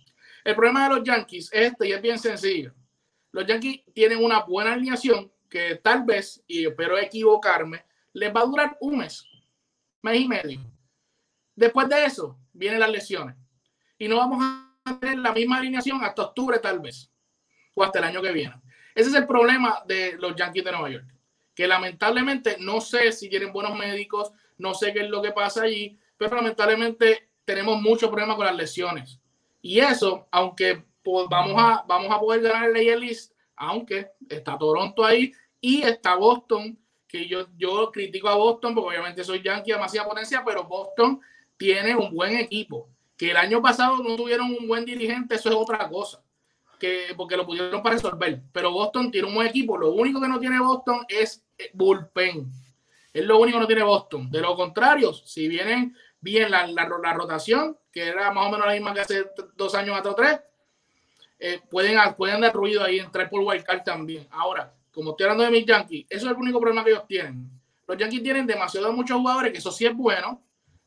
el problema de los Yankees es este y es bien sencillo. Los Yankees tienen una buena alineación que tal vez, y espero equivocarme, les va a durar un mes, mes y medio. Después de eso, vienen las lesiones. Y no vamos a tener la misma alineación hasta octubre tal vez, o hasta el año que viene. Ese es el problema de los Yankees de Nueva York, que lamentablemente no sé si tienen buenos médicos, no sé qué es lo que pasa allí, pero lamentablemente tenemos muchos problemas con las lesiones. Y eso, aunque vamos, a, vamos a poder ganar el AL East, aunque está Toronto ahí y está Boston, que yo, yo critico a Boston porque obviamente soy Yankee demasiada potencia, pero Boston tiene un buen equipo. El año pasado no tuvieron un buen dirigente, eso es otra cosa. Que, porque lo pudieron para resolver. Pero Boston tiene un buen equipo. Lo único que no tiene Boston es eh, bullpen. Es lo único que no tiene Boston. De lo contrario, si vienen bien la, la, rotación, que era más o menos la misma que hace dos años atrás, tres, eh, pueden, pueden dar ruido ahí, entrar por wildcard también. Ahora, como estoy hablando de mis Yankees, eso es el único problema que ellos tienen. Los Yankees tienen demasiado muchos jugadores, que eso sí es bueno,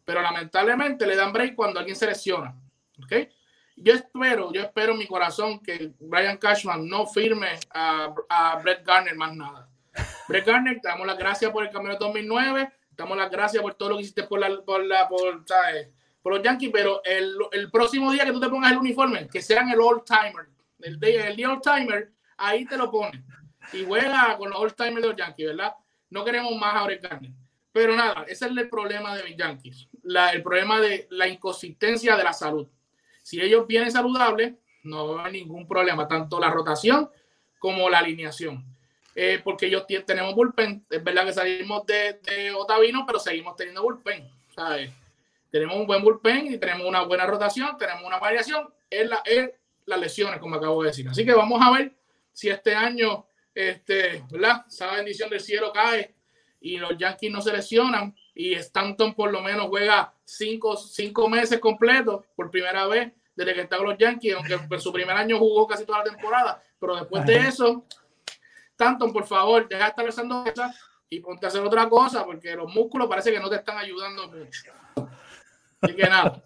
pero lamentablemente le dan break cuando alguien se lesiona. ¿okay? Yo espero, yo espero en mi corazón que Brian Cashman no firme a, a Brett Garner más nada. Brett Garner, te damos las gracias por el de 2009, te damos las gracias por todo lo que hiciste por, la, por, la, por, ¿sabes? por los Yankees, pero el, el, próximo día que tú te pongas el uniforme, que sean el all-timer, el día, el día all-timer, ahí te lo pones y juega con los all-timers de los Yankees, ¿verdad? No queremos más a Brett Garner. Pero nada, ese es el problema de mis Yankees. El problema de la inconsistencia de la salud. Si ellos vienen saludables, no haber ningún problema, tanto la rotación como la alineación. Eh, porque ellos tenemos bullpen. Es verdad que salimos de, Otavino, pero seguimos teniendo bullpen. ¿sabes? Tenemos un buen bullpen y tenemos una buena rotación, tenemos una variación en las lesiones, como acabo de decir. Así que vamos a ver si este año, este, ¿verdad? Esa bendición del cielo cae y los Yankees no se lesionan y Stanton por lo menos juega cinco, cinco meses completos por primera vez desde que está con los Yankees, aunque en su primer año jugó casi toda la temporada, pero después de eso, Stanton, por favor, deja de estar besando esa y ponte a hacer otra cosa, porque los músculos parece que no te están ayudando mucho. Así que nada.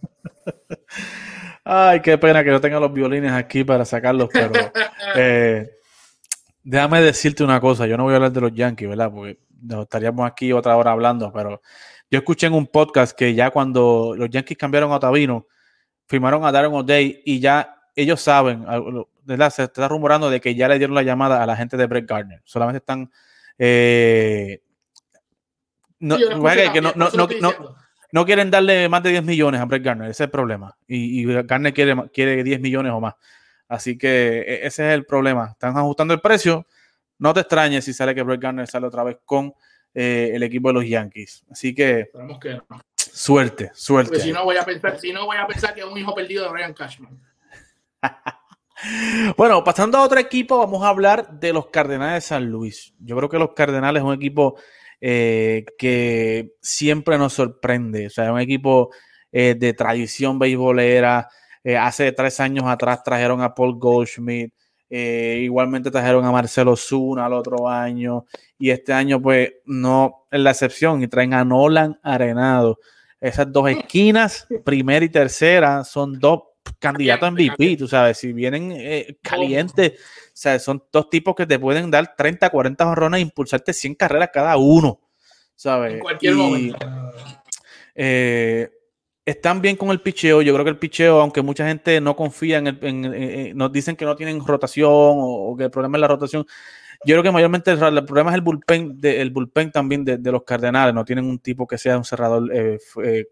Ay, qué pena que no tenga los violines aquí para sacarlos, pero eh, déjame decirte una cosa, yo no voy a hablar de los Yankees, ¿verdad? Porque nos estaríamos aquí otra hora hablando, pero yo escuché en un podcast que ya cuando los Yankees cambiaron a Otavino, firmaron a Darren O'Day y ya ellos saben, ¿verdad? Se está rumorando de que ya le dieron la llamada a la gente de Brett Gardner. Solamente están... Eh, no, sí, que no, no, no, no, quieren darle más de 10 millones a Brett Gardner, ese es el problema. Y, y Gardner quiere, quiere 10 millones o más. Así que e, ese es el problema. Están ajustando el precio. No te extrañes si sale que Brett Gardner sale otra vez con eh, el equipo de los Yankees. Así que, que no. suerte, suerte. Porque si no, voy a pensar, si no voy a pensar que es un hijo perdido de Brian Cashman. bueno, pasando a otro equipo, vamos a hablar de los Cardenales de San Luis. Yo creo que los Cardenales es un equipo eh, que siempre nos sorprende. O sea, es un equipo eh, de tradición beisbolera. Hace tres años atrás trajeron a Paul Goldschmidt. Igualmente trajeron a Marcelo Zuna al otro año. Y este año, pues, no es la excepción. Y traen a Nolan Arenado. Esas dos esquinas, primera y tercera, son dos candidato a MVP, tú sabes, si vienen eh, calientes, o sea, son dos tipos que te pueden dar 30, 40 jorrones e impulsarte 100 carreras cada uno, ¿sabes? En cualquier y, momento. Eh, están bien con el picheo, yo creo que el picheo, aunque mucha gente no confía en el, en, en, nos dicen que no tienen rotación o, o, que el problema es la rotación, yo creo que mayormente el, el problema es el bullpen, de, el bullpen también de, de, los Cardenales, no tienen un tipo que sea un cerrador eh, eh,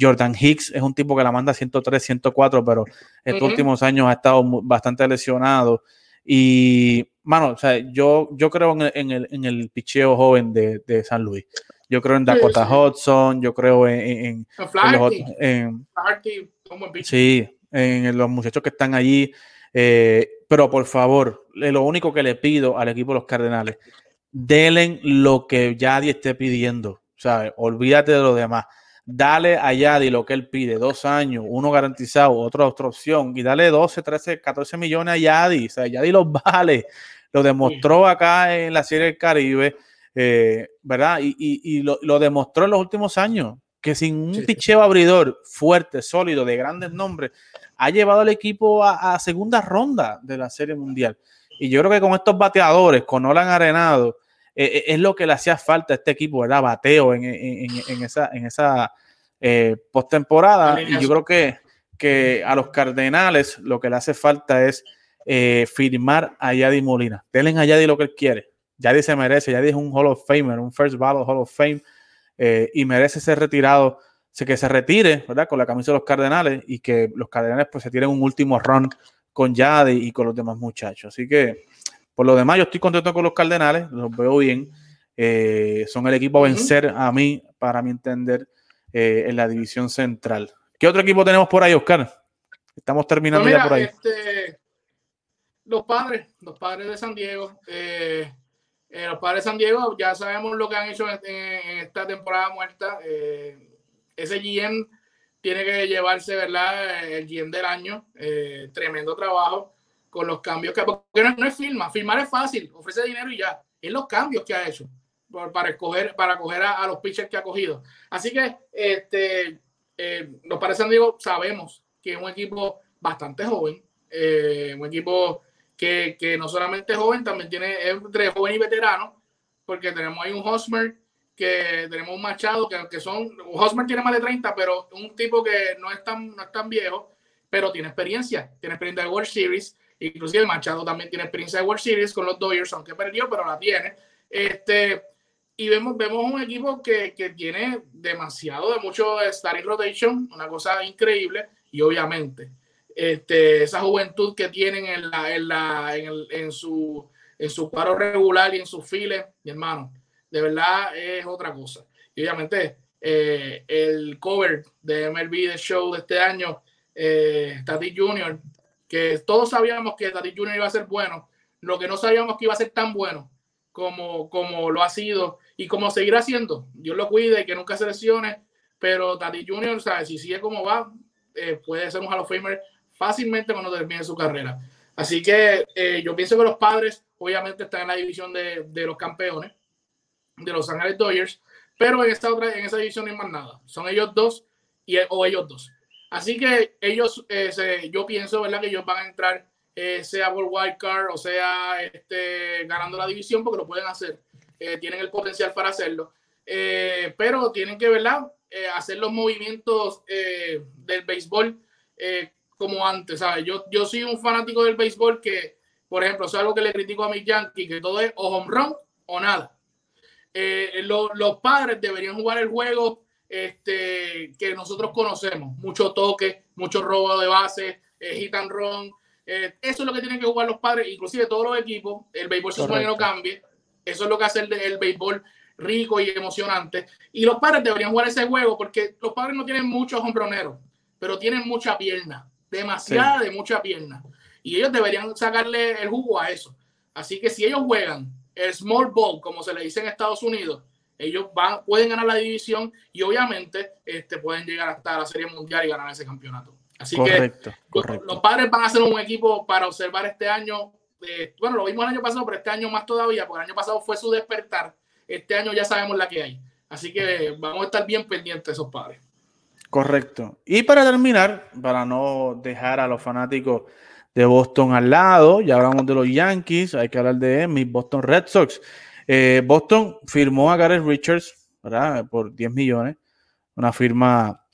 Jordan Hicks es un tipo que la manda 103, 104, pero estos uh -huh. últimos años ha estado bastante lesionado. Y, mano, o sea, yo, yo creo en el, en el, en el picheo joven de, de, San Luis. Yo creo en Dakota sí, sí. Hudson, yo creo en. en, en, en sí, en los muchachos que están allí. Eh, pero por favor, lo único que le pido al equipo de los Cardenales, denle lo que Yadi esté pidiendo. ¿sabes? Olvídate de lo demás dale a Yadi lo que él pide, dos años, uno garantizado, otra, otra opción, y dale 12, 13, 14 millones a Yadi, o sea, Yadi los vale, lo demostró sí. acá en la Serie del Caribe, eh, ¿verdad? Y, y, y lo, lo, demostró en los últimos años, que sin un sí. picheo abridor fuerte, sólido, de grandes nombres, ha llevado al equipo a, a, segunda ronda de la Serie Mundial. Y yo creo que con estos bateadores, con Nolan Arenado, eh, es lo que le hacía falta a este equipo, ¿verdad? Bateo en, en, en esa, en esa eh, postemporada. Y yo creo que, que a los Cardenales lo que le hace falta es eh, firmar a Yadi Molina. Denle a Yadi lo que él quiere. Yadi se merece. Yadi es un Hall of Famer, un First Ballot Hall of Fame eh, y merece ser retirado. que se retire, ¿verdad? Con la camisa de los Cardenales y que los Cardenales pues se tiren un último run con Yadi y con los demás muchachos. Así que por lo demás, yo estoy contento con los Cardenales, los veo bien. eh, son el equipo a vencer a mí, para mi entender, eh, en la división central. ¿Qué otro equipo tenemos por ahí, Oscar? Estamos terminando Pues mira, ya por ahí. este, los padres, los padres de San Diego. eh, eh, los padres de San Diego, ya sabemos lo que han hecho en, esta temporada muerta. eh, ese GM tiene que llevarse, ¿verdad? El GM del año. eh, tremendo trabajo con los cambios que. Porque no, no es firma. Firmar es fácil, ofrece dinero y ya. Es los cambios que ha hecho para escoger, para coger a, los pitchers que ha cogido. Así que este, eh, los padres de San Diego sabemos que es un equipo bastante joven, eh, un equipo que, que no solamente es joven, también tiene entre joven y veterano, porque tenemos ahí un Hosmer, que tenemos un Machado, que, que son, Hosmer tiene más de 30, pero un tipo que no es tan, no es tan viejo, pero tiene experiencia, tiene experiencia de World Series, inclusive Machado también tiene experiencia de World Series con los Dodgers, aunque perdió, pero la tiene. Este, y vemos, vemos un equipo que, que tiene demasiado de mucho starting rotation, una cosa increíble, y obviamente este, esa juventud que tienen en, la, en, la, en, el, en, su, en su cuadro regular y en sus files, mi hermano, de verdad es otra cosa. Y obviamente eh, el cover de MLB The Show de este año, eh, Tati Jr., que todos sabíamos que Tati Jr. iba a ser bueno, lo que no sabíamos que iba a ser tan bueno como, como lo ha sido y como seguirá siendo. Dios lo cuide que nunca se lesione, pero Tati Jr., ¿sabes? si sigue como va, eh, puede ser un Hall of Famer fácilmente cuando termine su carrera. Así que eh, yo pienso que los padres obviamente están en la división de, de, los campeones, de los Ángeles Dodgers, pero en esta otra, en esa división no hay más nada. Son ellos dos y, o ellos dos. Así que ellos, eh, se, yo pienso, ¿verdad? Que ellos van a entrar, eh, sea por wild card o sea este, ganando la división, porque lo pueden hacer. Eh, tienen el potencial para hacerlo. Eh, pero tienen que, ¿verdad? hacer los movimientos del béisbol como antes, ¿sabes? Yo, yo soy un fanático del béisbol que, por ejemplo, es algo que le critico a mis Yankees, que todo es o home run o nada. Eh, lo, los padres deberían jugar el juego este, que nosotros conocemos, mucho toque, mucho robo de base, eh, hit and run. Eh, eso es lo que tienen que jugar los padres, inclusive todos los equipos. El béisbol se supone que no cambie. Eso es lo que hace el, el béisbol rico y emocionante. Y los padres deberían jugar ese juego porque los padres no tienen muchos hombroneros, pero tienen mucha pierna demasiada sí. de mucha pierna. Y ellos deberían sacarle el jugo a eso. Así que si ellos juegan el small ball, como se le dice en Estados Unidos, ellos van, pueden ganar la división y obviamente este, pueden llegar hasta la Serie Mundial y ganar ese campeonato. Así correcto, que correcto. los padres van a ser un equipo para observar este año. Eh, bueno, lo vimos el año pasado, pero este año más todavía, porque el año pasado fue su despertar. Este año ya sabemos la que hay. Así que vamos a estar bien pendientes de esos padres. Correcto. Y para terminar, para no dejar a los fanáticos de Boston al lado, ya hablamos de los Yankees, hay que hablar de mis Boston Red Sox. Eh, Boston firmó a Gareth Richards, ¿verdad? Por 10 millones. Una firma,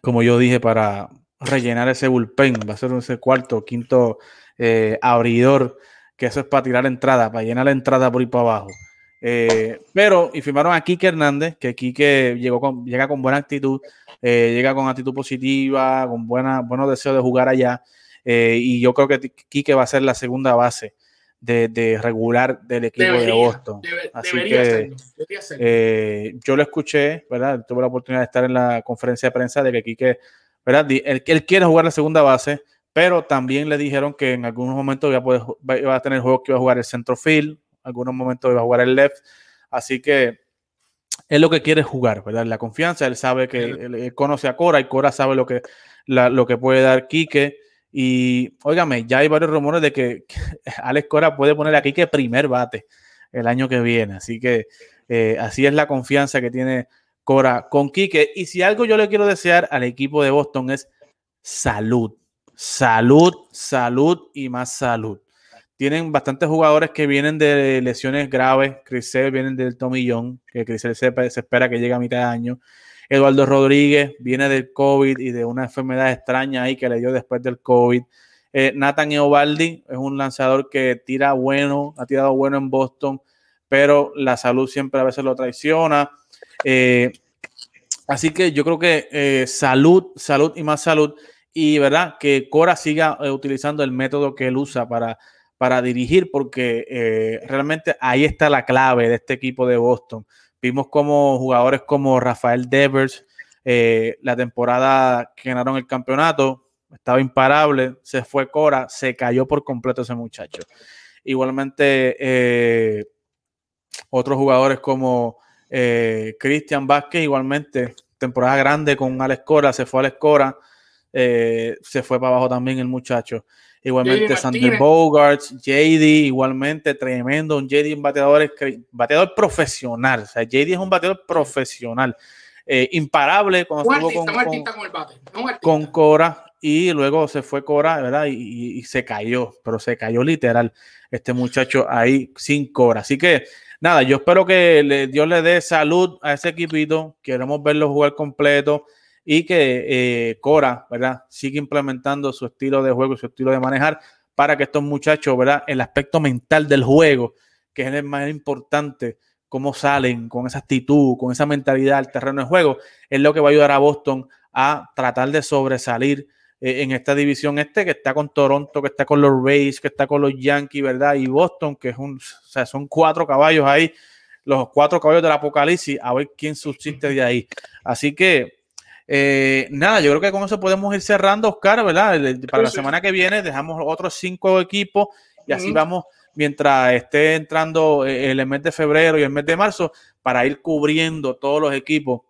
como yo dije, para rellenar ese bullpen. Va a ser ese cuarto, quinto eh, abridor, que eso es para tirar la entrada, para llenar la entrada por ir para abajo. Eh, pero, y firmaron a Kike Hernández, que Kike llegó con, llega con buena actitud, eh, llega con actitud positiva, con buena, buenos deseos de jugar allá. Eh, y yo creo que Kike va a ser la segunda base de, de regular del equipo debería, de Boston. Debe, Así que serlo, serlo. Eh, yo lo escuché, ¿verdad? Tuve la oportunidad de estar en la conferencia de prensa de que Kike, ¿verdad? Él, él quiere jugar la segunda base, pero también le dijeron que en algunos momentos iba a, poder, iba a tener juegos que iba a jugar el centro field, algunos momentos iba a jugar el left, así que es lo que quiere jugar, ¿verdad? La confianza, él sabe que él, él conoce a Cora y Cora sabe lo que, la, lo que puede dar Quique. Y óigame, ya hay varios rumores de que, que Alex Cora puede poner a Quique primer bate el año que viene. Así que eh, así es la confianza que tiene Cora con Quique. Y si algo yo le quiero desear al equipo de Boston es salud, salud, salud y más salud tienen bastantes jugadores que vienen de lesiones graves. Chris Sale viene del tomillón, que se, se, espera que llegue a mitad de año. Eduardo Rodríguez viene del COVID y de una enfermedad extraña ahí que le dio después del COVID. Eh, Nathan Eovaldi es un lanzador que tira bueno, ha tirado bueno en Boston, pero la salud siempre a veces lo traiciona. Eh, así que yo creo que eh, salud, salud y más salud. Y verdad que Cora siga utilizando el método que él usa para para dirigir, porque eh, realmente ahí está la clave de este equipo de Boston. Vimos como jugadores como Rafael Devers, eh, la temporada que ganaron el campeonato, estaba imparable, se fue Cora, se cayó por completo ese muchacho. Igualmente, eh, otros jugadores como Cristian Vázquez, igualmente, temporada grande con Alex Cora, se fue Alex Cora, se fue para abajo también el muchacho. Igualmente Sander Bogarts, JD, igualmente tremendo. Un JD, un bateador, bateador profesional. O sea, JD es un bateador profesional. Eh, imparable cuando estuvo con, con, Cora y luego se fue Cora, ¿verdad? Y, se cayó, pero se cayó literal este muchacho ahí sin Cora. Así que nada, yo espero que Dios le dé salud a ese equipito. Queremos verlo jugar completo y que eh, Cora, ¿verdad? Sigue implementando su estilo de juego, su estilo de manejar para que estos muchachos, ¿verdad? El aspecto mental del juego, que es el más importante, cómo salen con esa actitud, con esa mentalidad al terreno de juego, es lo que va a ayudar a Boston a tratar de sobresalir eh, en esta división este que está con Toronto, que está con los Rays, que está con los Yankees, ¿verdad? Y Boston, que es un, o sea, son cuatro caballos ahí, los cuatro caballos del apocalipsis, a ver quién subsiste de ahí. Así que eh, nada, yo creo que con eso podemos ir cerrando, Oscar, ¿verdad? Para la semana que viene dejamos otros cinco equipos y así vamos mientras esté entrando eh, el mes de febrero y el mes de marzo para ir cubriendo todos los equipos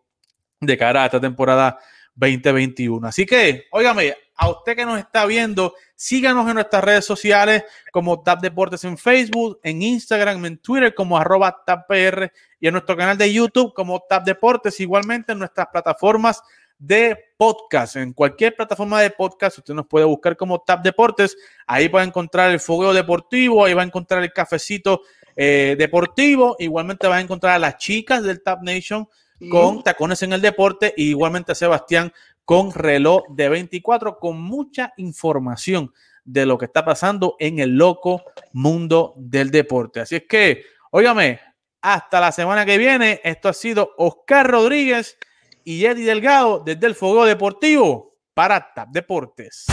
de cara a esta temporada 2021. Así que, óigame, a usted que nos está viendo, síganos en nuestras redes sociales como Tap Deportes en Facebook, en Instagram, en Twitter como arroba TapPR y en nuestro canal de YouTube como Tap Deportes, igualmente en nuestras plataformas de podcast. En cualquier plataforma de podcast, usted nos puede buscar como Tap Deportes. Ahí va a encontrar el fogueo deportivo, ahí va a encontrar el cafecito eh, deportivo. Igualmente va a encontrar a las chicas del Tap Nation con tacones en el deporte. Y igualmente a Sebastián con reloj de 24, con mucha información de lo que está pasando en el loco mundo del deporte. Así es que, óigame, hasta la semana que viene. Esto ha sido Oscar Rodríguez y Eddie Delgado desde el Fuego Deportivo para TAP Deportes.